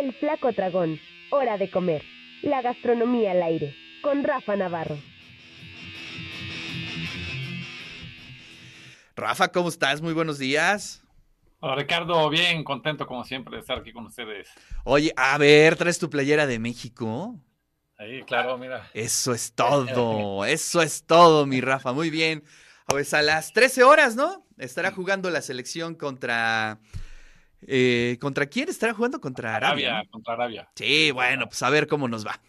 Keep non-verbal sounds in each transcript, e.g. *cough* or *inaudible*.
El Flaco Dragón. Hora de comer. La gastronomía al aire. Con Rafa Navarro. Rafa, ¿cómo estás? Muy buenos días. Hola Ricardo, bien, contento como siempre de estar aquí con ustedes. Oye, a ver, ¿traes tu playera de México? Ahí, claro, mira. Eso es todo, *laughs* eso es todo, mi Rafa, muy bien. Pues a las 13 horas, ¿no? Estará jugando la selección contra... Eh, ¿Contra quién estará jugando? Contra Arabia. Arabia Contra Arabia. Sí, bueno, pues a ver cómo nos va.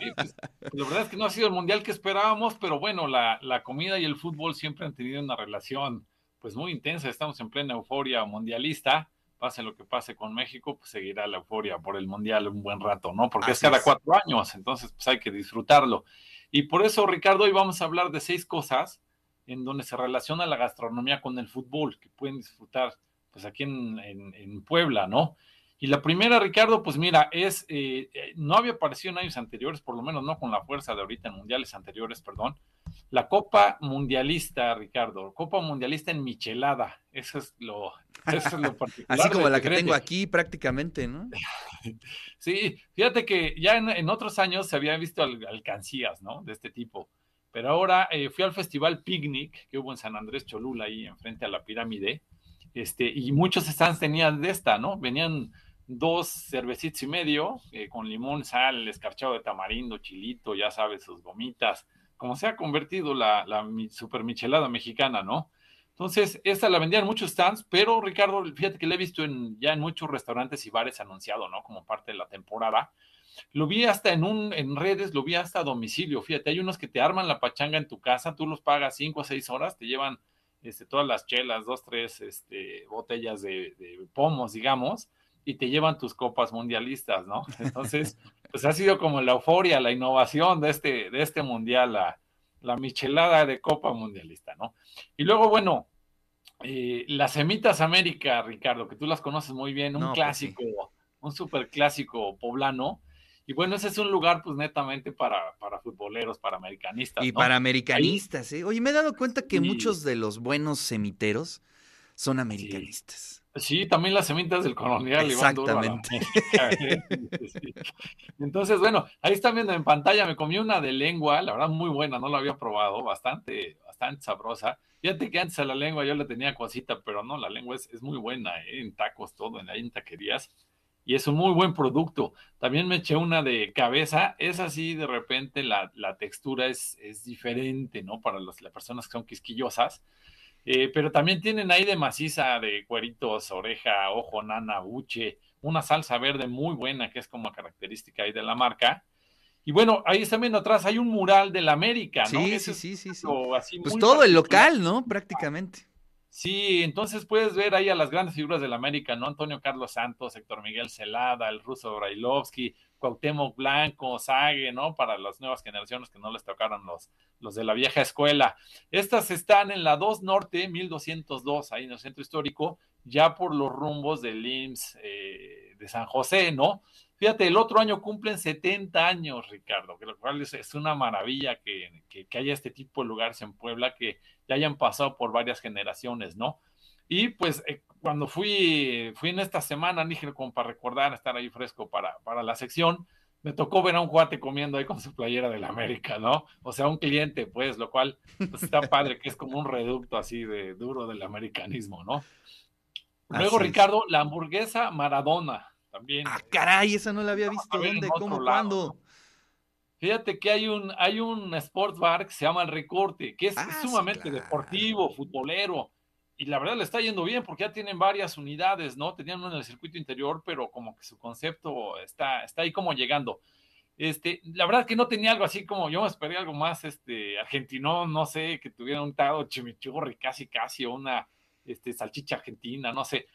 Sí, pues, la verdad es que no ha sido el mundial que esperábamos, pero bueno, la, la comida y el fútbol siempre han tenido una relación pues muy intensa. Estamos en plena euforia mundialista. Pase lo que pase con México, pues seguirá la euforia por el mundial un buen rato, ¿no? Porque Así es cada es. cuatro años, entonces pues hay que disfrutarlo. Y por eso, Ricardo, hoy vamos a hablar de seis cosas en donde se relaciona la gastronomía con el fútbol, que pueden disfrutar pues aquí en, en- en Puebla, ¿no? Y la primera, Ricardo, pues mira, es, eh, eh, no había aparecido en años anteriores, por lo menos no con la fuerza de ahorita en mundiales anteriores, perdón, la Copa Mundialista, Ricardo, Copa Mundialista en Michelada, eso es lo, eso es lo *laughs* particular. Así como la que tengo aquí prácticamente, ¿no? *laughs* Sí, fíjate que ya en, en otros años se había visto al- alcancías, ¿no? De este tipo. Pero ahora eh, fui al festival Picnic que hubo en San Andrés Cholula, ahí enfrente a la pirámide, este, y muchos stands tenían de esta, ¿no? Venían dos cervecitos y medio, eh, con limón, sal, escarchado de tamarindo, chilito, ya sabes, sus gomitas, como se ha convertido la, super michelada mexicana, ¿no? Entonces, esta la vendían en muchos stands, pero Ricardo, fíjate que la he visto ya en muchos restaurantes y bares anunciado, ¿no? Como parte de la temporada. Lo vi hasta en un, en redes, lo vi hasta a domicilio. Fíjate, hay unos que te arman la pachanga en tu casa, tú los pagas cinco o seis horas, te llevan este, todas las chelas, dos, tres este, botellas de, de pomos, digamos, y te llevan tus copas mundialistas, ¿no? *laughs* Entonces, pues ha sido como la euforia, la innovación de este, de este mundial, la, la michelada de copa mundialista, ¿no? Y luego, bueno, eh, las Semitas América, Ricardo, que tú las conoces muy bien, un No, pues clásico, un super clásico poblano. Y bueno, ese es un lugar, pues netamente para, para futboleros, para americanistas. Y ¿no? para americanistas, ¿eh? Oye, me he dado cuenta que Sí. muchos de los buenos semiteros son americanistas. Sí, también las semitas del colonial. la Exactamente. América, ¿eh? Sí. Entonces, bueno, ahí están viendo en pantalla, me comí una de lengua, la verdad muy buena, no la había probado, bastante, bastante sabrosa. Fíjate que antes a la lengua yo le tenía cosita, pero no, la lengua es, es muy buena, ¿eh? en tacos, todo, en, ahí en taquerías. Y es un muy buen producto. También me eché una de cabeza, es así, de repente la, la textura es, es diferente, ¿no? Para los- las personas que son quisquillosas. Eh, pero también tienen ahí de maciza, de cueritos, oreja, ojo, nana, buche, una salsa verde muy buena, que es como característica ahí de la marca. Y bueno, ahí también atrás hay un mural de la América, ¿no? Sí, Ese sí, sí, sí, sí. así Pues todo el local, ¿no? Prácticamente. Sí, entonces puedes ver ahí a las grandes figuras de la América, ¿no? Antonio Carlos Santos, Héctor Miguel Celada, el ruso Brailovsky, Cuauhtémoc Blanco, Sague, ¿no? Para las nuevas generaciones que no les tocaron los, los de la vieja escuela. Estas están en la 2 Norte, 1202, ahí en el centro histórico, ya por los rumbos del IMSS eh, de San José, ¿no? Fíjate, el otro año cumplen 70 años, Ricardo, que lo cual es, una maravilla que, que, haya este tipo de lugares en Puebla que ya hayan pasado por varias generaciones, ¿no? Y pues eh, cuando fui, fui en esta semana, dije como para recordar, estar ahí fresco para, para la sección, me tocó ver a un cuate comiendo ahí con su playera de la América, ¿no? O sea, un cliente, pues, lo cual pues, está padre, que es como un reducto así de duro del americanismo, ¿no? Luego, Así es. Ricardo, la hamburguesa Maradona, también. Ah, caray, esa no la había visto. ¿Dónde? ¿Cómo? ¿Cuándo? Fíjate que hay un, hay un sports bar que se llama El Recorte, que es Ah, sumamente claro. deportivo, futbolero, y la verdad le está yendo bien porque ya tienen varias unidades, ¿no? Tenían uno en el circuito interior, pero como que su concepto está, está ahí como llegando. Este, la verdad que no tenía algo así como, yo me esperé algo más, este, argentino, no sé, que tuviera un tado chimichurri casi casi, o una, este, salchicha argentina, no sé.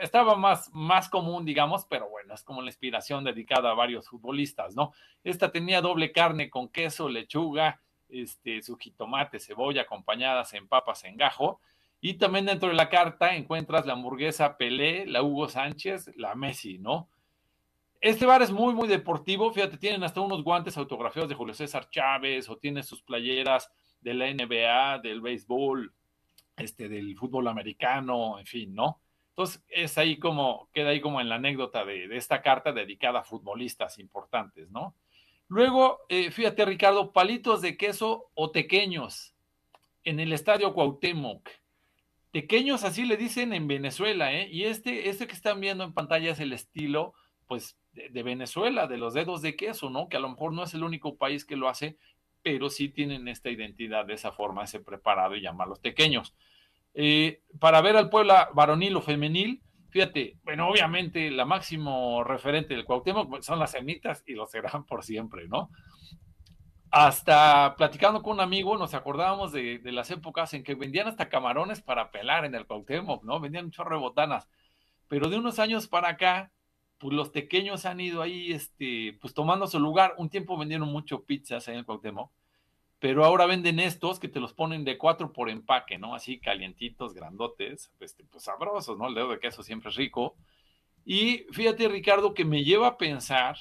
Estaba más, más común, digamos, pero bueno, es como la inspiración dedicada a varios futbolistas, ¿no? Esta tenía doble carne con queso, lechuga, este, su jitomate, cebolla, acompañadas en papas en gajo. Y también dentro de la carta encuentras la hamburguesa Pelé, la Hugo Sánchez, la Messi, ¿no? Este bar es muy, muy deportivo. Fíjate, tienen hasta unos guantes autografiados de Julio César Chávez o tienen sus playeras de la NBA, del béisbol, este, del fútbol americano, en fin, ¿no? Entonces, es ahí como, queda ahí como en la anécdota de, esta carta dedicada a futbolistas importantes, ¿no? Luego, eh, fíjate, Ricardo, palitos de queso o tequeños en el estadio Cuauhtémoc. Tequeños así le dicen en Venezuela, ¿eh? Y este, este que están viendo en pantalla es el estilo, pues, de, de, Venezuela, de los dedos de queso, ¿no? Que a lo mejor no es el único país que lo hace, pero sí tienen esta identidad de esa forma, ese preparado y llamarlos tequeños. Eh, para ver al Puebla varonil o femenil, fíjate, bueno, obviamente la máximo referente del Cuauhtémoc pues, son las semitas y lo serán por siempre, ¿no? Hasta platicando con un amigo nos acordábamos de, las épocas en que vendían hasta camarones para pelar en el Cuauhtémoc, ¿no? Vendían un chorro. Pero de unos años para acá, pues los pequeños han ido ahí, este, pues tomando su lugar. Un tiempo vendieron mucho pizzas en el Cuauhtémoc pero ahora venden estos que te los ponen de cuatro por empaque, ¿no? Así calientitos, grandotes, este, pues sabrosos, ¿no? El dedo de queso siempre es rico. Y fíjate, Ricardo, que me lleva a pensar,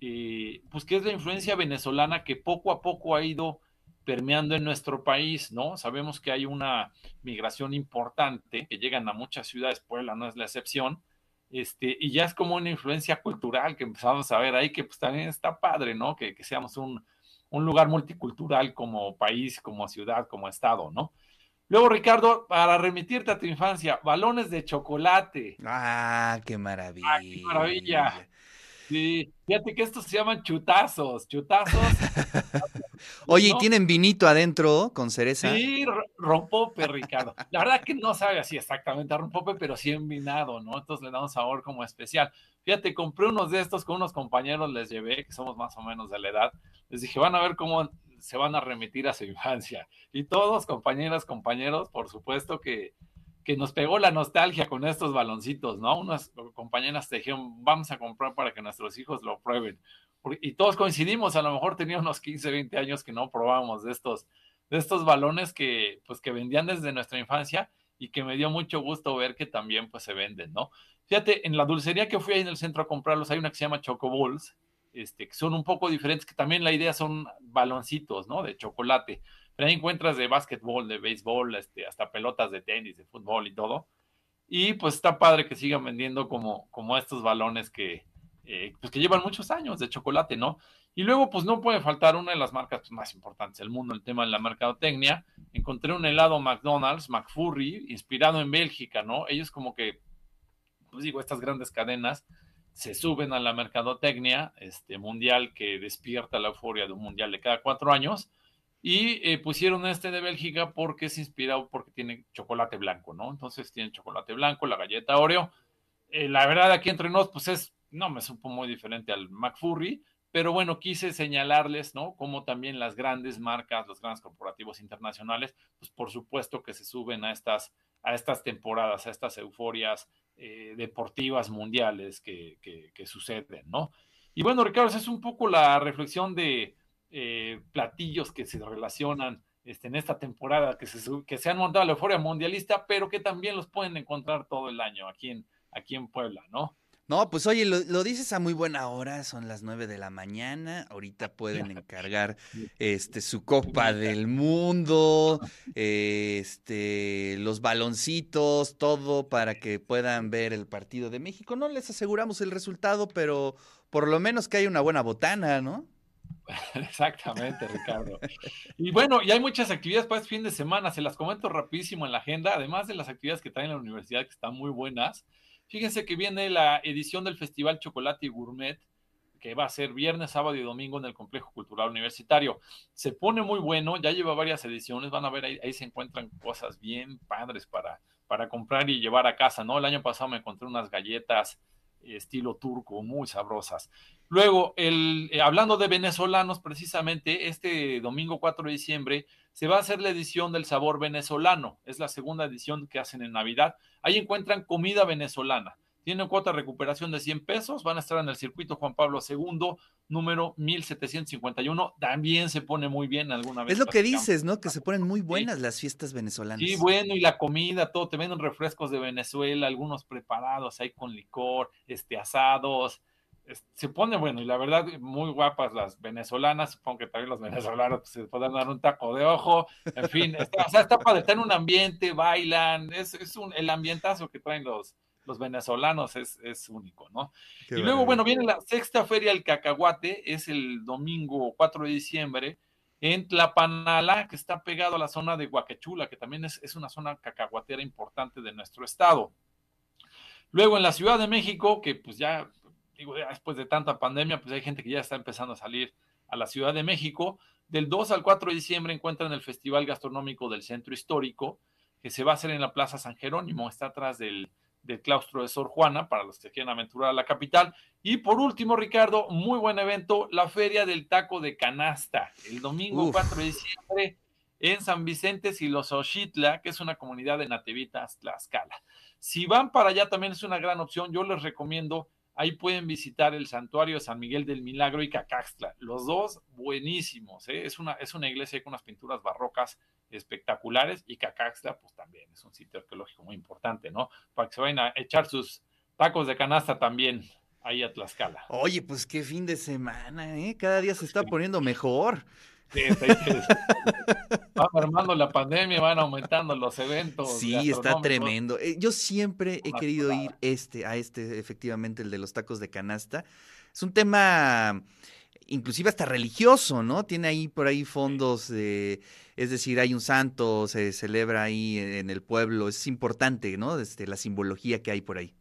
eh, pues que es la influencia venezolana que poco a poco ha ido permeando en nuestro país, ¿no? Sabemos que hay una migración importante, que llegan a muchas ciudades, Puebla no es la excepción, este, y ya es como una influencia cultural que empezamos a ver ahí, que pues también está padre, ¿no? Que, que seamos un, un lugar multicultural como país, como ciudad, como estado, ¿no? Luego, Ricardo, para remitirte a tu infancia, balones de chocolate. Ah, qué maravilla. Ah, qué maravilla. Sí, fíjate que estos se llaman chutazos, chutazos. *laughs* Oye, ¿y tienen vinito adentro con cereza? Sí, rompope, Ricardo. La verdad que no sabe así exactamente a rompope, pero sí envinado, ¿no? Entonces le da un sabor como especial. Fíjate, compré unos de estos con unos compañeros, les llevé, que somos más o menos de la edad. Les dije, van a ver cómo se van a remitir a su infancia. Y todos, compañeras, compañeros, por supuesto que que nos pegó la nostalgia con estos baloncitos, ¿no? Unas compañeras dijeron, vamos a comprar para que nuestros hijos lo prueben. Y todos coincidimos, a lo mejor tenía unos 15, 20 años que no probábamos de estos, de estos balones que, pues, que vendían desde nuestra infancia y que me dio mucho gusto ver que también, pues, se venden, ¿no? Fíjate, en la dulcería que fui ahí en el centro a comprarlos, hay una que se llama Choco Balls, este, que son un poco diferentes, que también la idea son baloncitos, ¿no? De chocolate pero ahí encuentras de básquetbol, de béisbol, este, hasta pelotas de tenis, de fútbol y todo. Y pues está padre que sigan vendiendo como, como estos balones que, eh, pues que llevan muchos años de chocolate, ¿no? Y luego, pues no puede faltar una de las marcas pues, más importantes del mundo, el tema de la mercadotecnia. Encontré un helado McDonald's, McFurry, inspirado en Bélgica, ¿no? Ellos como que, pues digo, estas grandes cadenas se suben a la mercadotecnia este, mundial que despierta la euforia de un mundial de cada cuatro años y eh, pusieron este de Bélgica porque es inspirado porque tiene chocolate blanco, ¿no? Entonces tiene chocolate blanco, la galleta Oreo. Eh, la verdad, aquí entre nos, pues es, no me supo muy diferente al McFurry, pero bueno, quise señalarles, ¿no? Como también las grandes marcas, los grandes corporativos internacionales, pues por supuesto que se suben a estas, a estas temporadas, a estas euforias eh, deportivas mundiales que, que, que suceden, ¿no? Y bueno, Ricardo, esa es un poco la reflexión de, eh, platillos que se relacionan este, en esta temporada, que se, que se han montado a la euforia mundialista, pero que también los pueden encontrar todo el año aquí en, aquí en Puebla, ¿no? No, pues oye, lo, dices a muy buena hora, son las nueve de la mañana, ahorita pueden *laughs* encargar este su Copa *laughs* del Mundo, este los baloncitos, todo para que puedan ver el partido de México. No les aseguramos el resultado, pero por lo menos que haya una buena botana, ¿no? *laughs* Exactamente, Ricardo. Y bueno, y hay muchas actividades para este fin de semana, se las comento rapidísimo en la agenda, además de las actividades que traen la universidad que están muy buenas. Fíjense que viene la edición del Festival Chocolate y Gourmet, que va a ser viernes, sábado y domingo en el Complejo Cultural Universitario. Se pone muy bueno, ya lleva varias ediciones, van a ver, ahí, ahí se encuentran cosas bien padres para, para comprar y llevar a casa, ¿no? El año pasado me encontré unas galletas estilo turco, muy sabrosas. Luego, el, eh, hablando de venezolanos, precisamente este domingo 4 de diciembre se va a hacer la edición del sabor venezolano. Es la segunda edición que hacen en Navidad. Ahí encuentran comida venezolana. Tienen cuota de recuperación de 100 pesos. Van a estar en el circuito Juan Pablo II, número 1751. También se pone muy bien alguna vez. Es lo que dices, ¿no? Que se ponen muy buenas las fiestas venezolanas. Sí, bueno, y la comida, todo. Te venden refrescos de Venezuela, algunos preparados ahí con licor, este, asados. Se pone bueno, y la verdad, muy guapas las venezolanas. Supongo que también los venezolanos pues, se pueden dar un taco de ojo. En fin, está, o sea, está para estar en un ambiente, bailan. Es, es un, el ambientazo que traen los los venezolanos es, único, ¿no? y luego, bueno, viene la sexta feria del cacahuate, es el domingo 4 de diciembre, en Tlapanala, que está pegado a la zona de Huaquechula, que también es, es una zona cacahuatera importante de nuestro estado. Luego en la Ciudad de México, que pues ya, digo, después de tanta pandemia, pues hay gente que ya está empezando a salir a la Ciudad de México. Del 2 al 4 de diciembre encuentran el Festival Gastronómico del Centro Histórico, que se va a hacer en la Plaza San Jerónimo, está atrás del, claustro de Sor Juana, para los que quieran aventurar a la capital. Y por último, Ricardo, muy buen evento, la Feria del Taco de Canasta, el domingo 4 de diciembre en San Vicente Silosochitla, que es una comunidad de nativitas Tlaxcala. Si van para allá también es una gran opción, yo les recomiendo Ahí pueden visitar el santuario de San Miguel del Milagro y Cacaxtla. Los dos buenísimos. ¿eh? Es, una, es una iglesia con unas pinturas barrocas espectaculares y Cacaxtla pues también es un sitio arqueológico muy importante, ¿no? Para que se vayan a echar sus tacos de canasta también ahí a Tlaxcala. Oye, pues qué fin de semana, ¿eh? Cada día se está poniendo mejor. Sí, va armando la pandemia, van aumentando los eventos. Sí, está tremendo. Eh, yo siempre he querido ir este, a este, efectivamente, el de los tacos de canasta. Es un tema inclusive hasta religioso, ¿no? Tiene ahí por ahí fondos, de, es decir, hay un santo, se celebra ahí en el pueblo, es importante, ¿no? Desde la simbología que hay por ahí.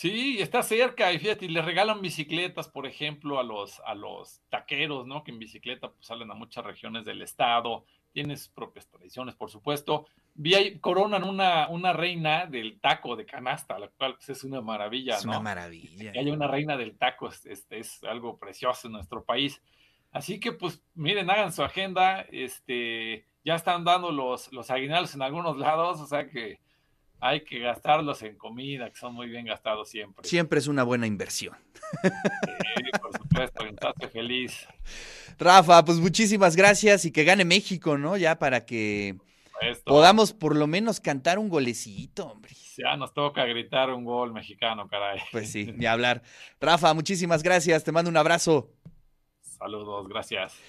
Sí, está cerca y fíjate, y le regalan bicicletas, por ejemplo, a los, a los taqueros, ¿no? Que en bicicleta pues, salen a muchas regiones del estado, tiene sus propias tradiciones, por supuesto. Vi ahí, coronan una, una reina del taco de canasta, la cual pues, es una maravilla, es una maravilla. Que haya una reina del taco es, es, algo precioso en nuestro país. Así que, pues, miren, hagan su agenda, este, ya están dando los, los aguinaldos en algunos lados, o sea que hay que gastarlos en comida, que son muy bien gastados siempre. Siempre es una buena inversión. Sí, por supuesto, estás feliz. Rafa, pues muchísimas gracias y que gane México, ¿no? Ya para que podamos por lo menos cantar un golecito, hombre. Ya nos toca gritar un gol mexicano, caray. Pues sí, *laughs* ni hablar. Rafa, muchísimas gracias, te mando un abrazo. Saludos, gracias.